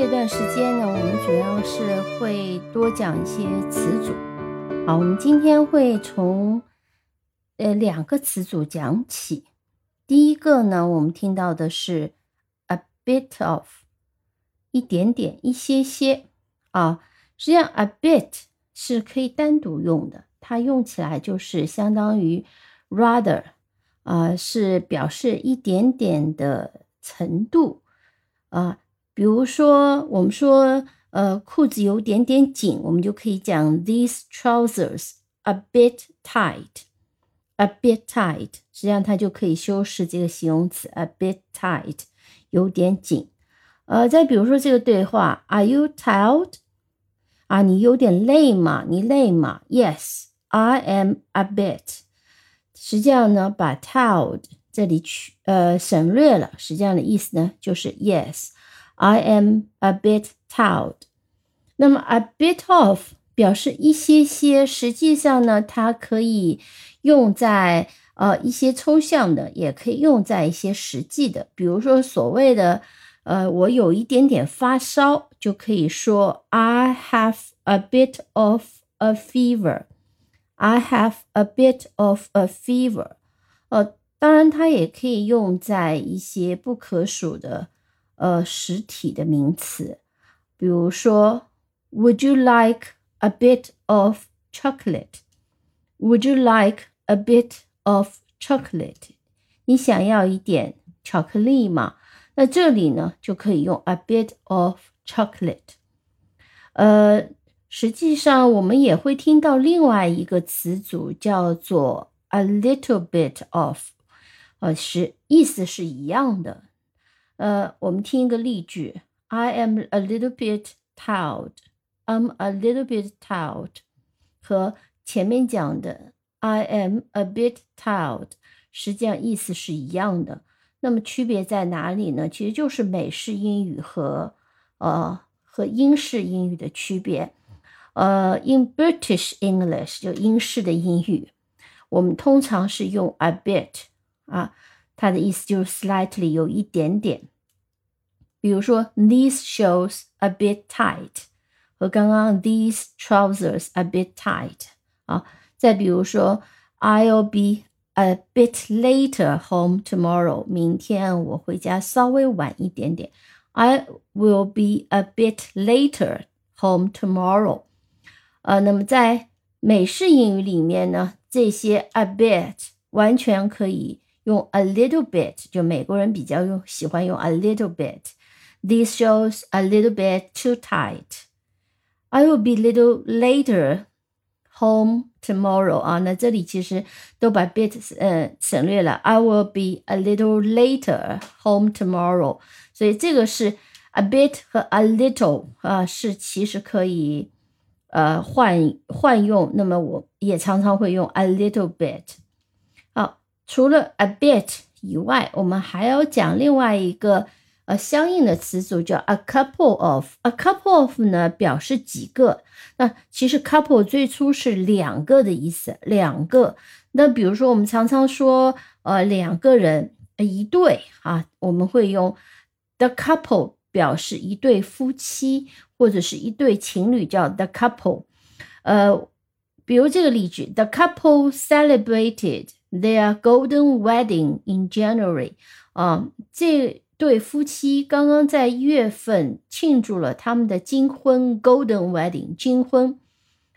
这段时间呢，我们主要是会多讲一些词组。好，我们今天会从呃两个词组讲起。第一个呢，我们听到的是 a bit of，一点点、一些些啊。实际上，a bit 是可以单独用的，它用起来就是相当于 rather，啊，是表示一点点的程度。啊，比如说，我们说，呃，裤子有点点紧，我们就可以讲 these trousers a bit tight，a bit tight。实际上，它就可以修饰这个形容词 a bit tight，有点紧。呃，再比如说这个对话，Are you tired？啊，你有点累吗？你累吗？Yes，I am a bit。实际上呢，把 tired。这里去呃省略了，实际上的意思呢就是 Yes. I am a bit tired。那么 a bit of 表示一些些，实际上呢它可以用在呃一些抽象的，也可以用在一些实际的。比如说所谓的呃我有一点点发烧，就可以说 I have a bit of a fever。I have a bit of a fever。呃。当然，它也可以用在一些不可数的呃实体的名词，比如说，Would you like a bit of chocolate? Would you like a bit of chocolate? 你想要一点巧克力吗？那这里呢就可以用 a bit of chocolate。呃，实际上我们也会听到另外一个词组叫做 a little bit of。呃，是意思是一样的。 呃，我们听一个例句：I am a little bit tired. I'm a little bit tired. 和前面讲的 I am a bit tired，实际上意思是一样的。那么区别在哪里呢？其实就是美式英语和呃和英式英语的区别。呃，in British English 就英式的英语，我们通常是用 a bit。啊，它的意思就是 slightly 有一点点。比如说，these shoes a bit tight，和刚刚 these trousers a bit tight。啊，再比如说，I'll be a bit later home tomorrow，明天我回家稍微晚一点点。I will be a bit later home tomorrow。呃，那么在美式英语里面呢，这些 a bit 完全可以。 用 a little bit，就美国人比较用喜欢用 a little bit。This shows a little bit too tight. I will be little later home tomorrow 啊，那这里其实都把 bit 呃省略了。I will be a little later home tomorrow，所以这个是 a bit 和 a little 啊，是其实可以呃换换用。那么我也常常会用 a little bit。 除了 a bit 以外，我们还要讲另外一个呃相应的词组，叫 a couple of。a couple of 呢表示几个。那其实 couple 最初是两个的意思，两个。那比如说我们常常说呃两个人一对啊，我们会用 the couple 表示一对夫妻或者是一对情侣，叫 the couple。呃，比如这个例句，the couple celebrated。Their golden wedding in January，啊，这对夫妻刚刚在一月份庆祝了他们的金婚，golden wedding，金婚，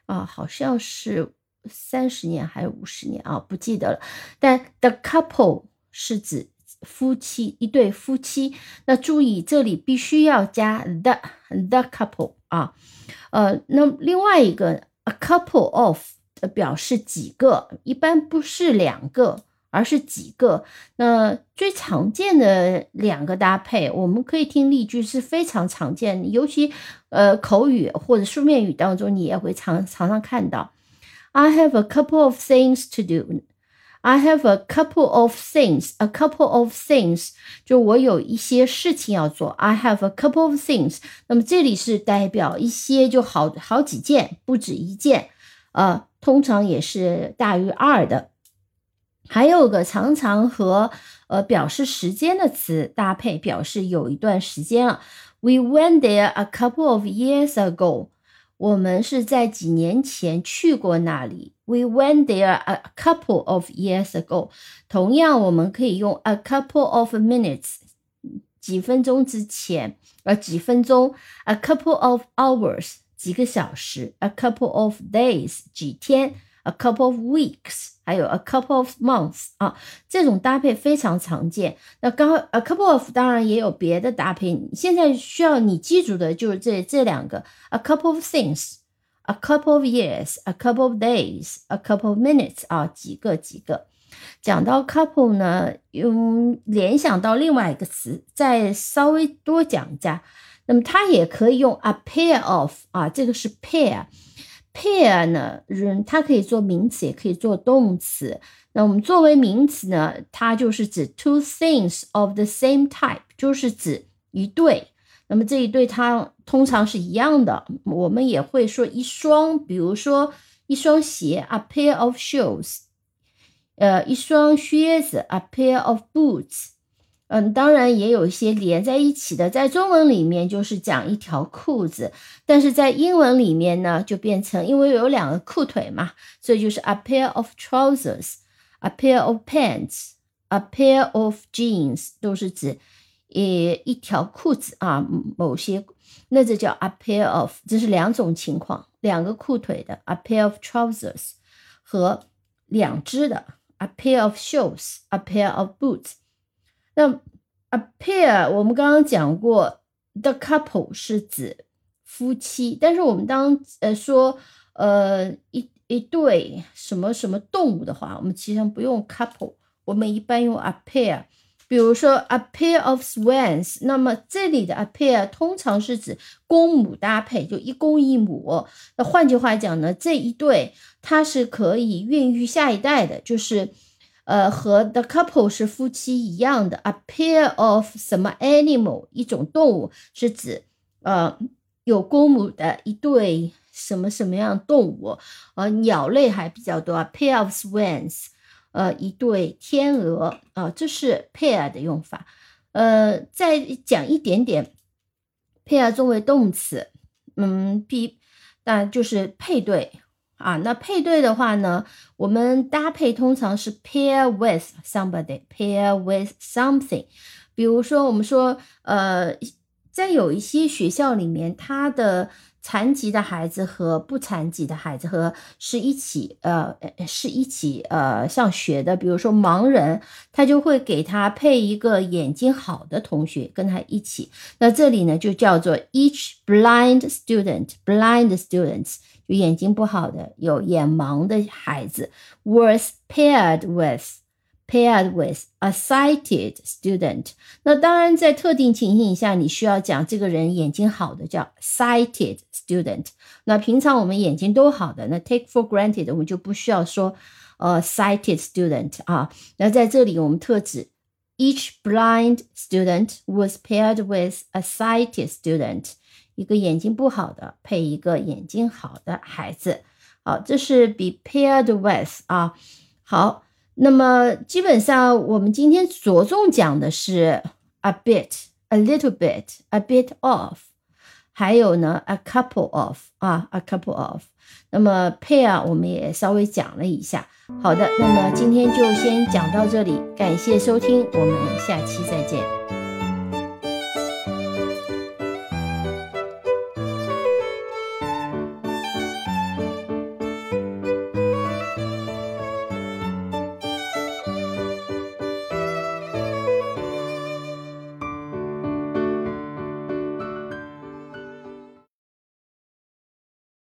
啊，好像是三十年还是五十年啊，不记得了。但 the couple 是指夫妻，一对夫妻。那注意这里必须要加 the the couple 啊，呃，那另外一个 a couple of。表示几个，一般不是两个，而是几个。那最常见的两个搭配，我们可以听例句是非常常见的，尤其呃口语或者书面语当中，你也会常常常看到。I have a couple of things to do. I have a couple of things. A couple of things 就我有一些事情要做。I have a couple of things. 那么这里是代表一些就好好几件，不止一件。呃，通常也是大于二的。还有个常常和呃表示时间的词搭配，表示有一段时间了。We went there a couple of years ago。我们是在几年前去过那里。We went there a couple of years ago。同样，我们可以用 a couple of minutes，几分钟之前，呃，几分钟；a couple of hours，几个小时；a couple of days，几天。a couple of weeks，还有 a couple of months 啊，这种搭配非常常见。那刚 a couple of 当然也有别的搭配，现在需要你记住的就是这这两个 a couple of things，a couple of years，a couple of days，a couple of minutes 啊，几个几个。讲到 couple 呢，用联想到另外一个词，再稍微多讲一下，那么它也可以用 a pair of 啊，这个是 pair。pair 呢，人它可以做名词，也可以做动词。那我们作为名词呢，它就是指 two things of the same type，就是指一对。那么这一对它通常是一样的。我们也会说一双，比如说一双鞋，a pair of shoes。呃，一双靴子，a pair of boots。嗯，当然也有一些连在一起的，在中文里面就是讲一条裤子，但是在英文里面呢，就变成因为有两个裤腿嘛，所以就是 a pair of trousers，a pair of pants，a pair of jeans，都是指呃一条裤子啊，某些那这叫 a pair of，这是两种情况，两个裤腿的 a pair of trousers 和两只的 a pair of shoes，a pair of boots。那 a pair 我们刚刚讲过，the couple 是指夫妻，但是我们当呃说呃一一对什么什么动物的话，我们其实不用 couple，我们一般用 a pair。比如说 a pair of swans，那么这里的 a pair 通常是指公母搭配，就一公一母。那换句话讲呢，这一对它是可以孕育下一代的，就是。呃，和 the couple 是夫妻一样的，a pair of 什么 animal 一种动物是指呃有公母的一对什么什么样动物，呃鸟类还比较多，a pair of swans，呃一对天鹅啊，这是 pair 的用法。呃，再讲一点点，pair 作为动词，嗯，比那就是配对。啊，那配对的话呢，我们搭配通常是 pair with somebody，pair with something。比如说，我们说，呃，在有一些学校里面，它的残疾的孩子和不残疾的孩子和是一起，呃，是一起，呃，上学的。比如说盲人，他就会给他配一个眼睛好的同学跟他一起。那这里呢，就叫做 each blind student，blind students。就眼睛不好的，有眼盲的孩子，was paired with paired with a sighted student。那当然，在特定情形下，你需要讲这个人眼睛好的叫 sighted student。那平常我们眼睛都好的，那 take for granted，我们就不需要说呃 sighted student 啊。那在这里，我们特指 each blind student was paired with a sighted student。一个眼睛不好的配一个眼睛好的孩子，好，这是 be paired with 啊。好， 那么基本上我们今天着重讲的是 a bit、a little bit、a bit of，还有呢 a couple of 啊，a couple of。那么 pair 我们也稍微讲了一下。好的，那么今天就先讲到这里，感谢收听，我们下期再见。